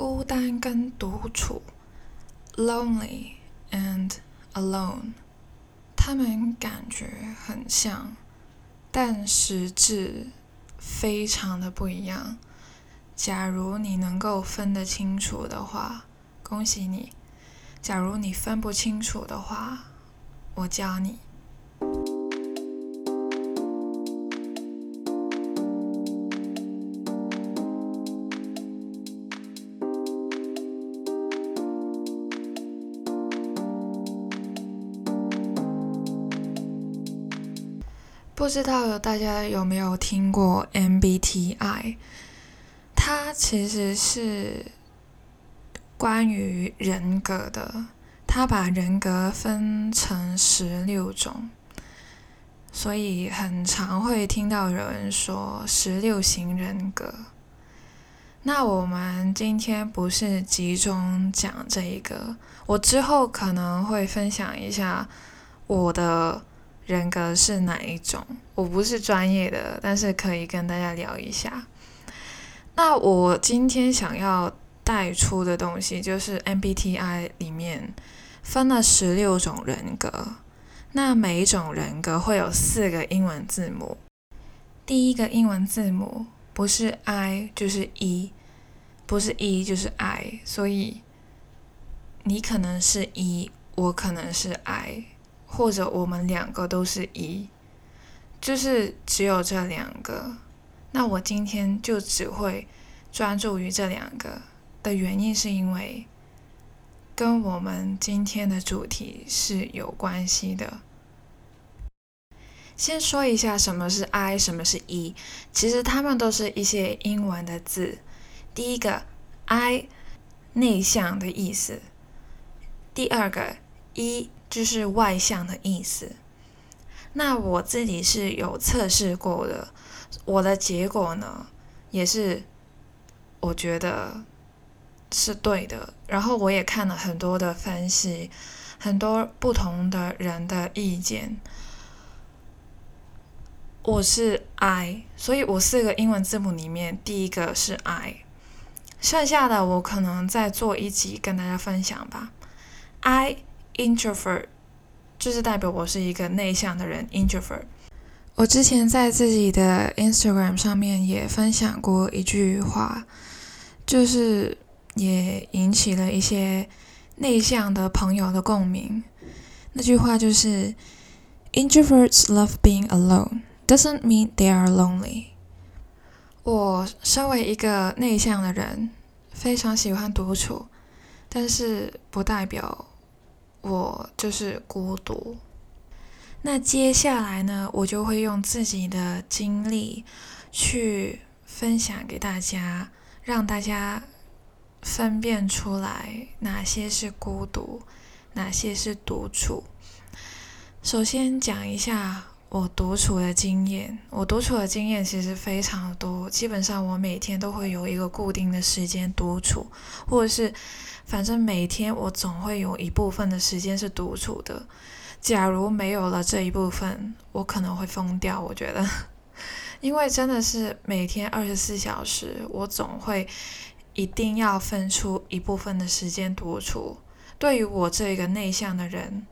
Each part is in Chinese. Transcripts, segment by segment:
孤单跟独处，lonely and alone，他们感觉很像，但实质非常的不一样。假如你能够分得清楚的话，恭喜你；假如你分不清楚的话，我教你。不知道大家有没有听过 MBTI？它其实是关于人格的，它把人格分成十六种，所以很常会听到有人说十六型人格。那我们今天不是集中讲这一个，我之后可能会分享一下我的。人格是哪一种？我不是专业的，但是可以跟大家聊一下。那我今天想要带出的东西就是 MBTI 里面分了十六种人格，那每一种人格会有四个英文字母。第一个英文字母不是 I 就是 E，不是 E 就是 I，所以你可能是 E，我可能是 I。或者我们两个都是一，就是只有这两个。那我今天就只会专注于这两个的原因，是因为跟我们今天的主题是有关系的。先说一下什么是 I，什么是 E，其实它们都是一些英文的字。第一个 I，内向的意思。第二个一。就是外向的意思。那我自己是有测试过的，我的结果呢，也是我觉得是对的。然后我也看了很多的分析，很多不同的人的意见。我是 I，所以我四个英文字母里面第一个是 I，剩下的我可能再做一集跟大家分享吧。I。Introvert 就是代表我是一个内向的人。Introvert，我之前在自己的 Instagram 上面也分享过一句话，就是也引起了一些内向的朋友的共鸣。那句话就是 Introverts love being alone, doesn't mean they are lonely。我身为一个内向的人，非常喜欢独处，但是不代表。我就是孤独。那接下来呢，我就会用自己的经历去分享给大家，让大家分辨出来哪些是孤独，哪些是独处。首先讲一下我独处的经验。我独处的经验其实非常多，基本上我每天都会有一个固定的时间独处，或者是。反正每天我总会有一部分的时间是独处的。假如没有了这一部分，我可能会疯掉。我觉得，因为真的是每天二十四小时，我总会一定要分出一部分的时间独处。对于我这个内向的人，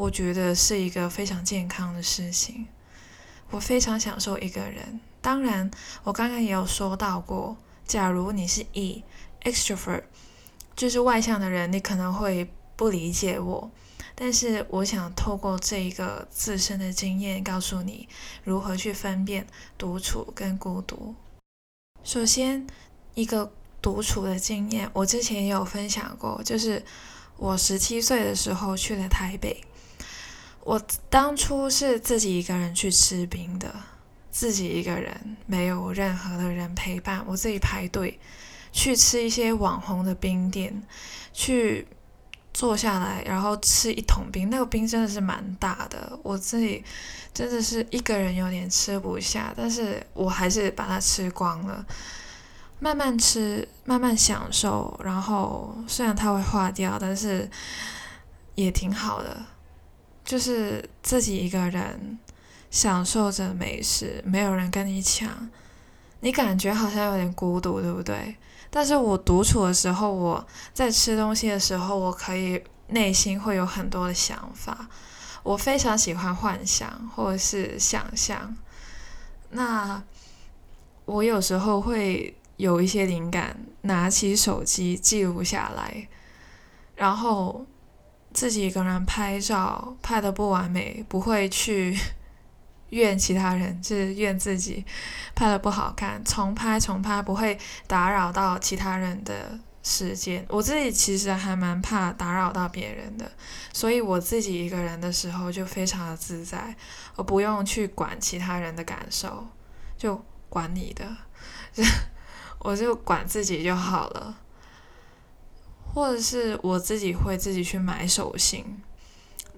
我觉得是一个非常健康的事情。我非常享受一个人。当然，我刚刚也有说到过，假如你是 E extrovert。就是外向的人，你可能会不理解我，但是我想透过这一个自身的经验，告诉你如何去分辨独处跟孤独。首先，一个独处的经验，我之前也有分享过，就是我十七岁的时候去了台北，我当初是自己一个人去吃冰的，自己一个人，没有任何的人陪伴，我自己排队。去吃一些网红的冰店，去坐下来，然后吃一桶冰。那个冰真的是蛮大的，我自己真的是一个人有点吃不下，但是我还是把它吃光了。慢慢吃，慢慢享受，然后虽然它会化掉，但是也挺好的。就是自己一个人享受着美食，没有人跟你抢，你感觉好像有点孤独，对不对？但是我独处的时候，我在吃东西的时候，我可以内心会有很多的想法，我非常喜欢幻想或者是想象。那我有时候会有一些灵感，拿起手机记录下来，然后自己一个人拍照，拍的不完美，不会去。怨其他人，就是怨自己拍的不好看，重拍重拍不会打扰到其他人的时间。我自己其实还蛮怕打扰到别人的，所以我自己一个人的时候就非常的自在，我不用去管其他人的感受，就管你的，我就管自己就好了。或者是我自己会自己去买手信。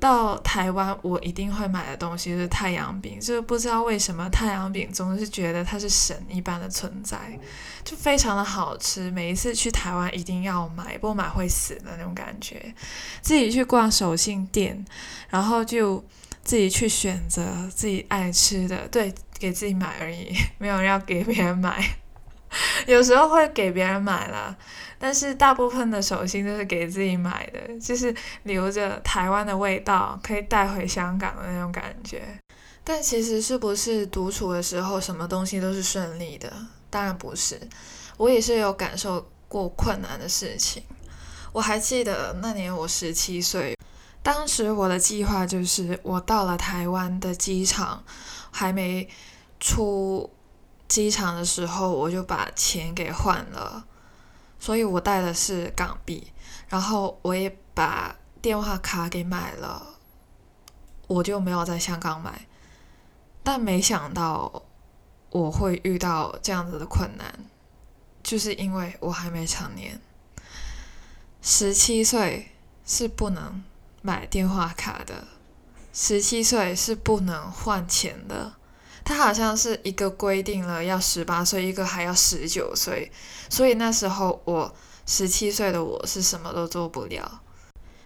到台湾，我一定会买的东西是太阳饼。就是不知道为什么太阳饼总是觉得它是神一般的存在，就非常的好吃。每一次去台湾一定要买，不买会死的那种感觉。自己去逛手信店，然后就自己去选择自己爱吃的，对，给自己买而已，没有要给别人买。有时候会给别人买了。但是大部分的手信都是给自己买的，就是留着台湾的味道，可以带回香港的那种感觉。但其实是不是独处的时候，什么东西都是顺利的？当然不是，我也是有感受过困难的事情。我还记得那年我十七岁，当时我的计划就是我到了台湾的机场，还没出机场的时候，我就把钱给换了。所以我带的是港币，然后我也把电话卡给买了，我就没有在香港买。但没想到我会遇到这样子的困难，就是因为我还没成年，十七岁是不能买电话卡的，十七岁是不能换钱的。他好像是一个规定了要十八岁，一个还要十九岁，所以那时候我十七岁的我是什么都做不了。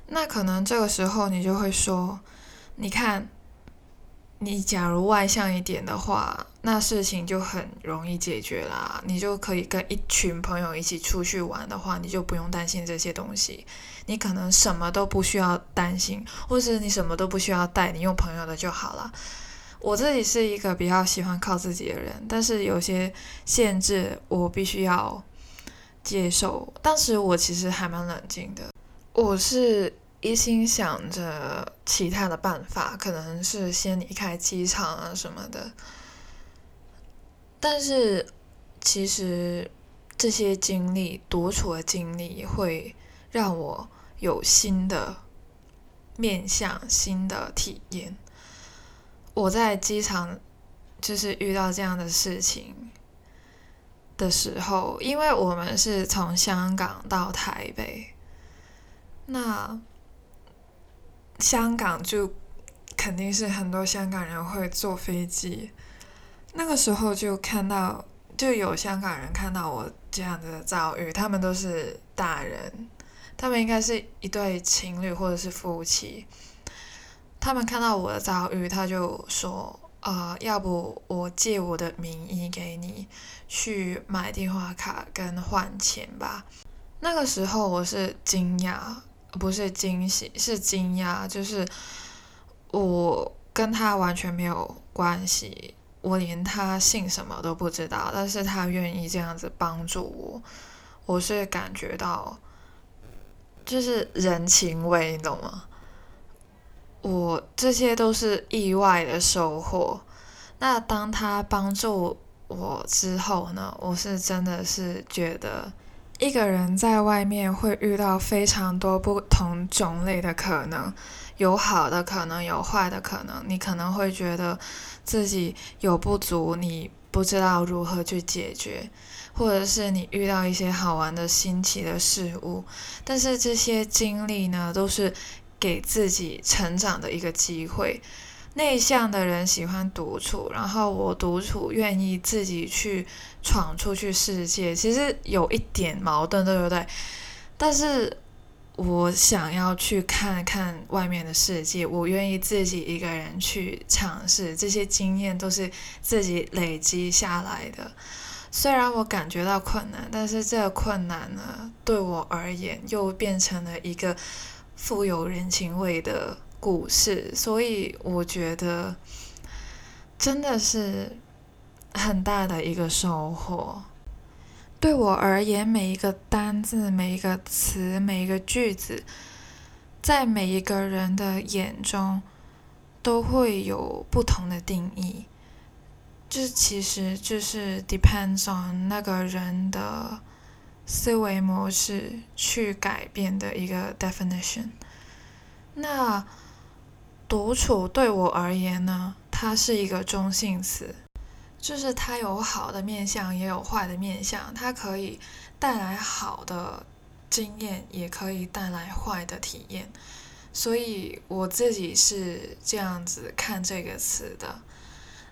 那可能这个时候你就会说，你看，你假如外向一点的话，那事情就很容易解决啦。你就可以跟一群朋友一起出去玩的话，你就不用担心这些东西，你可能什么都不需要担心，或者你什么都不需要带，你用朋友的就好了。我自己是一个比较喜欢靠自己的人，但是有些限制我必须要接受。当时我其实还蛮冷静的，我是一心想着其他的办法，可能是先离开机场啊什么的。但是其实这些经历，独处的经历，会让我有新的面向、新的体验。我在机场就是遇到这样的事情的时候，因为我们是从香港到台北，那香港就肯定是很多香港人会坐飞机，那个时候就看到就有香港人看到我这样的遭遇，他们都是大人，他们应该是一对情侣或者是夫妻。他们看到我的遭遇，他就说：“呃，要不我借我的名义给你去买电话卡跟换钱吧。”那个时候我是惊讶，不是惊喜，是惊讶。就是我跟他完全没有关系，我连他姓什么都不知道，但是他愿意这样子帮助我，我是感觉到就是人情味，你懂吗？我这些都是意外的收获。那当他帮助我之后呢？我是真的是觉得，一个人在外面会遇到非常多不同种类的可能，有好的可能，有坏的可能。你可能会觉得自己有不足，你不知道如何去解决，或者是你遇到一些好玩的新奇的事物。但是这些经历呢，都是。给自己成长的一个机会。内向的人喜欢独处，然后我独处，愿意自己去闯出去世界。其实有一点矛盾，对不对？但是我想要去看看外面的世界，我愿意自己一个人去尝试。这些经验都是自己累积下来的，虽然我感觉到困难，但是这个困难呢，对我而言又变成了一个富有人情味的故事，所以我觉得真的是很大的一个收获。对我而言，每一个单字、每一个词、每一个句子，在每一个人的眼中都会有不同的定义。这其实就是 depends on 那个人的思维模式去改变的一个 definition。那独处对我而言呢，它是一个中性词，就是它有好的面相，也有坏的面相，它可以带来好的经验，也可以带来坏的体验。所以我自己是这样子看这个词的。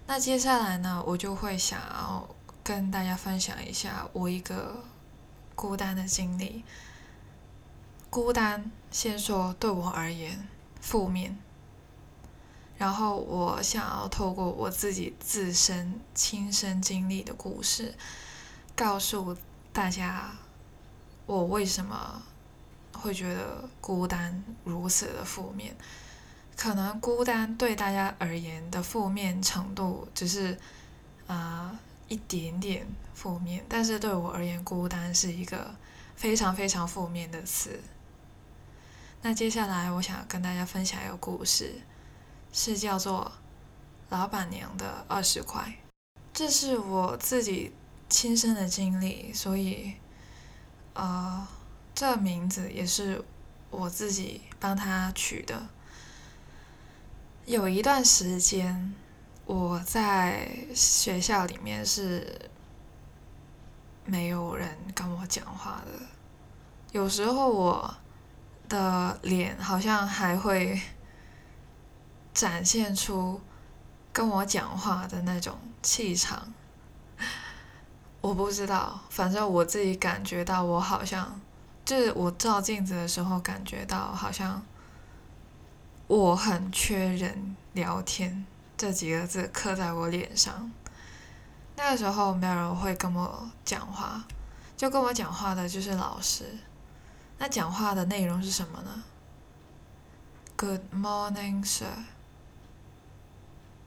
那接下来呢，我就会想要跟大家分享一下我一个孤单的经历。孤单，先说对我而言负面，然后我想要透过我自己自身亲身经历的故事，告诉大家我为什么会觉得孤单如此的负面。可能孤单对大家而言的负面程度只是，啊一点点负面，但是对我而言，孤单是一个非常非常负面的词。那接下来我想跟大家分享一个故事，是叫做《老板娘的二十块》，这是我自己亲身的经历，所以，呃，这名字也是我自己帮他取的。有一段时间，我在学校里面是没有人跟我讲话的。有时候我的脸好像还会展现出跟我讲话的那种气场。我不知道，反正我自己感觉到，我好像就是我照镜子的时候感觉到好像。我很缺人聊天这几个字刻在我脸上。那个时候没有人会跟我讲话，就跟我讲话的就是老师。那讲话的内容是什么呢？Good morning, sir.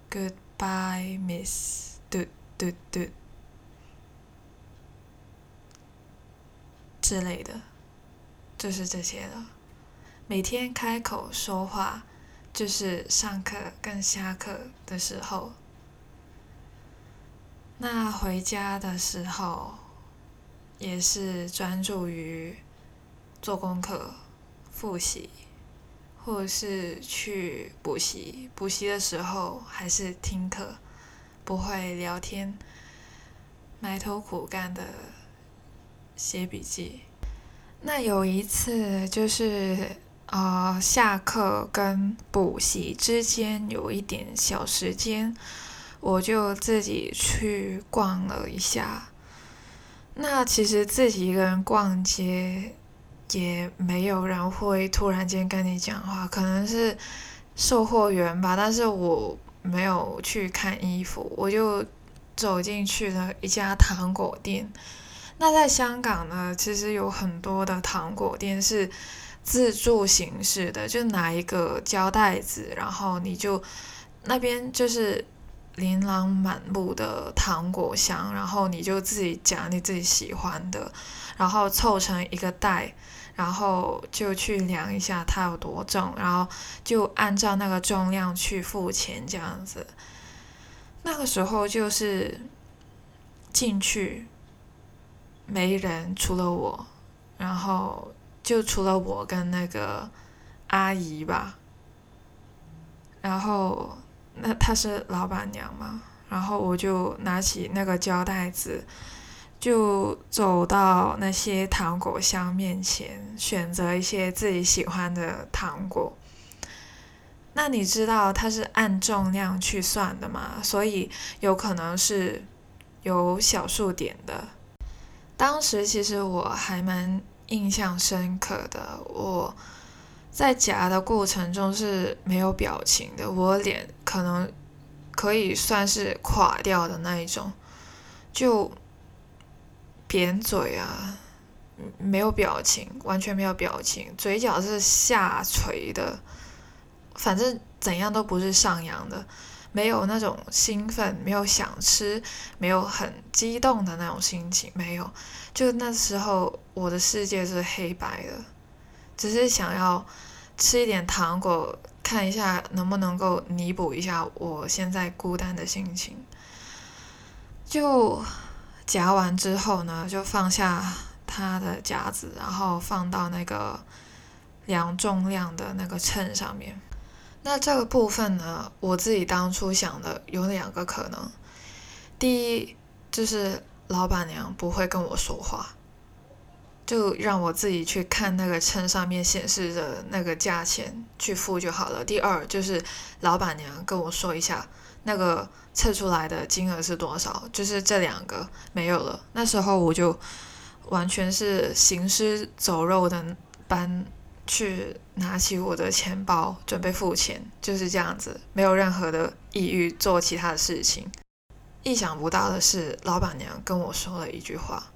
Goodbye, Miss. 嘟嘟嘟之类的，就是这些了。每天开口说话，就是上课跟下课的时候。那回家的时候，也是专注于做功课、复习，或者是去补习。补习的时候还是听课，不会聊天，埋头苦干的写笔记。那有一次就是。啊，下课跟补习之间有一点小时间，我就自己去逛了一下。那其实自己一个人逛街，也没有人会突然间跟你讲话，可能是售货员吧。但是我没有去看衣服，我就走进去了一家糖果店。那在香港呢，其实有很多的糖果店是。自助形式的，就拿一个胶袋子，然后你就那边就是琳琅满目的糖果箱，然后你就自己夹你自己喜欢的，然后凑成一个袋，然后就去量一下它有多重，然后就按照那个重量去付钱这样子。那个时候就是进去没人，除了我，然后。就除了我跟那个阿姨吧，然后那她是老板娘嘛，然后我就拿起那个胶袋子，就走到那些糖果箱面前，选择一些自己喜欢的糖果。那你知道它是按重量去算的嘛？所以有可能是有小数点的。当时其实我还蛮。印象深刻的，我在夹的过程中是没有表情的，我脸可能可以算是垮掉的那一种，就扁嘴啊，没有表情，完全没有表情，嘴角是下垂的，反正怎样都不是上扬的，没有那种兴奋，没有想吃，没有很激动的那种心情，没有。就那时候，我的世界是黑白的，只是想要吃一点糖果，看一下能不能够弥补一下我现在孤单的心情。就。夹完之后呢，就放下它的夹子，然后放到那个量重量的那个秤上面。那这个部分呢，我自己当初想的有两个可能。第一就是老板娘不会跟我说话，就让我自己去看那个秤上面显示的那个价钱去付就好了。第二就是老板娘跟我说一下。那个测出来的金额是多少？就是这两个没有了。那时候我就完全是行尸走肉的般去拿起我的钱包准备付钱，就是这样子，没有任何的意欲做其他的事情。意想不到的是，老板娘跟我说了一句话：“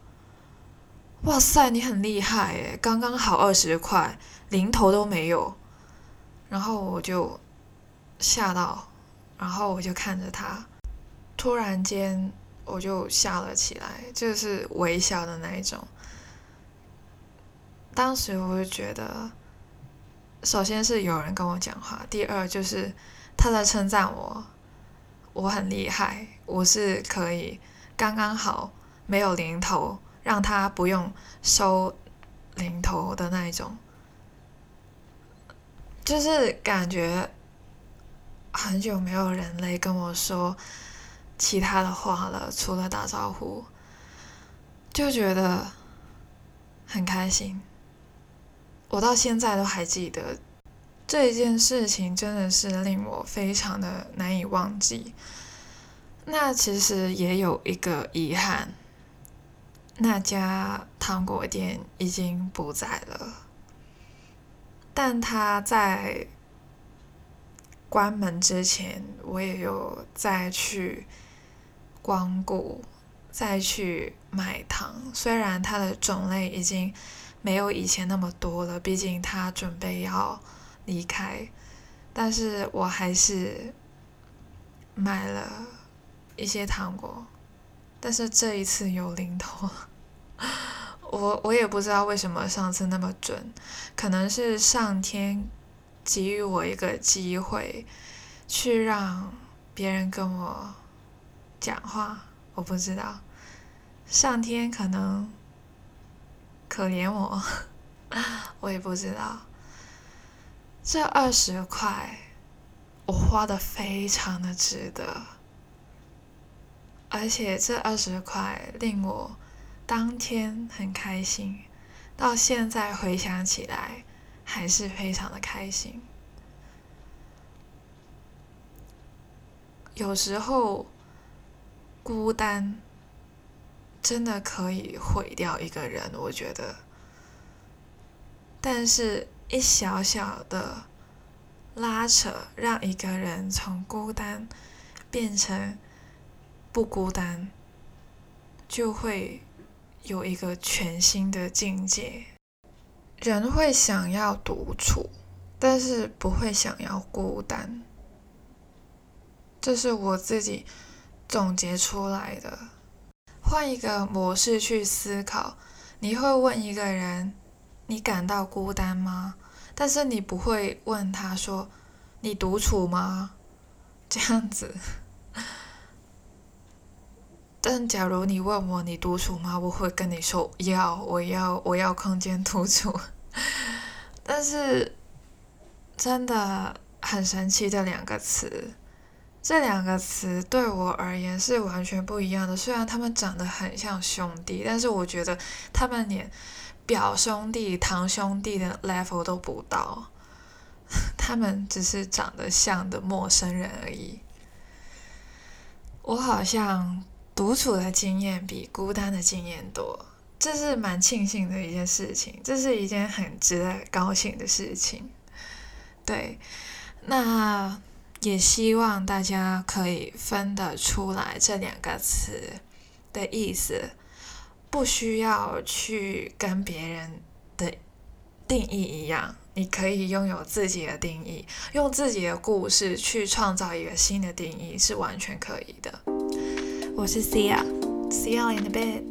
哇塞，你很厉害诶，刚刚好二十块，零头都没有。”然后我就吓到。然后我就看着他，突然间我就笑了起来，就是微笑的那一种。当时我就觉得，首先是有人跟我讲话，第二就是他在称赞我，我很厉害，我是可以刚刚好没有零头，让他不用收零头的那一种，就是感觉。很久没有人类跟我说其他的话了，除了打招呼，就觉得很开心。我到现在都还记得这件事情，真的是令我非常的难以忘记。那其实也有一个遗憾，那家糖果店已经不在了，但他在。关门之前，我也有再去光顾，再去买糖。虽然它的种类已经没有以前那么多了，毕竟他准备要离开，但是我还是买了一些糖果。但是这一次有零头，我我也不知道为什么上次那么准，可能是上天。给予我一个机会，去让别人跟我讲话，我不知道，上天可能可怜我，我也不知道。这二十块，我花的非常的值得，而且这二十块令我当天很开心，到现在回想起来。还是非常的开心。有时候，孤单真的可以毁掉一个人，我觉得。但是，一小小的拉扯，让一个人从孤单变成不孤单，就会有一个全新的境界。人会想要独处，但是不会想要孤单。这是我自己总结出来的。换一个模式去思考，你会问一个人：“你感到孤单吗？”但是你不会问他说：“你独处吗？”这样子。但假如你问我你独处吗？我会跟你说要，我要，我要空间独处。但是真的很神奇的两个词，这两个词对我而言是完全不一样的。虽然他们长得很像兄弟，但是我觉得他们连表兄弟、堂兄弟的 level 都不到，他们只是长得像的陌生人而已。我好像。独处的经验比孤单的经验多，这是蛮庆幸的一件事情，这是一件很值得高兴的事情。对，那也希望大家可以分得出来这两个词的意思。不需要去跟别人的定义一样，你可以拥有自己的定义，用自己的故事去创造一个新的定义，是完全可以的。我是 Cia，See you in a bit。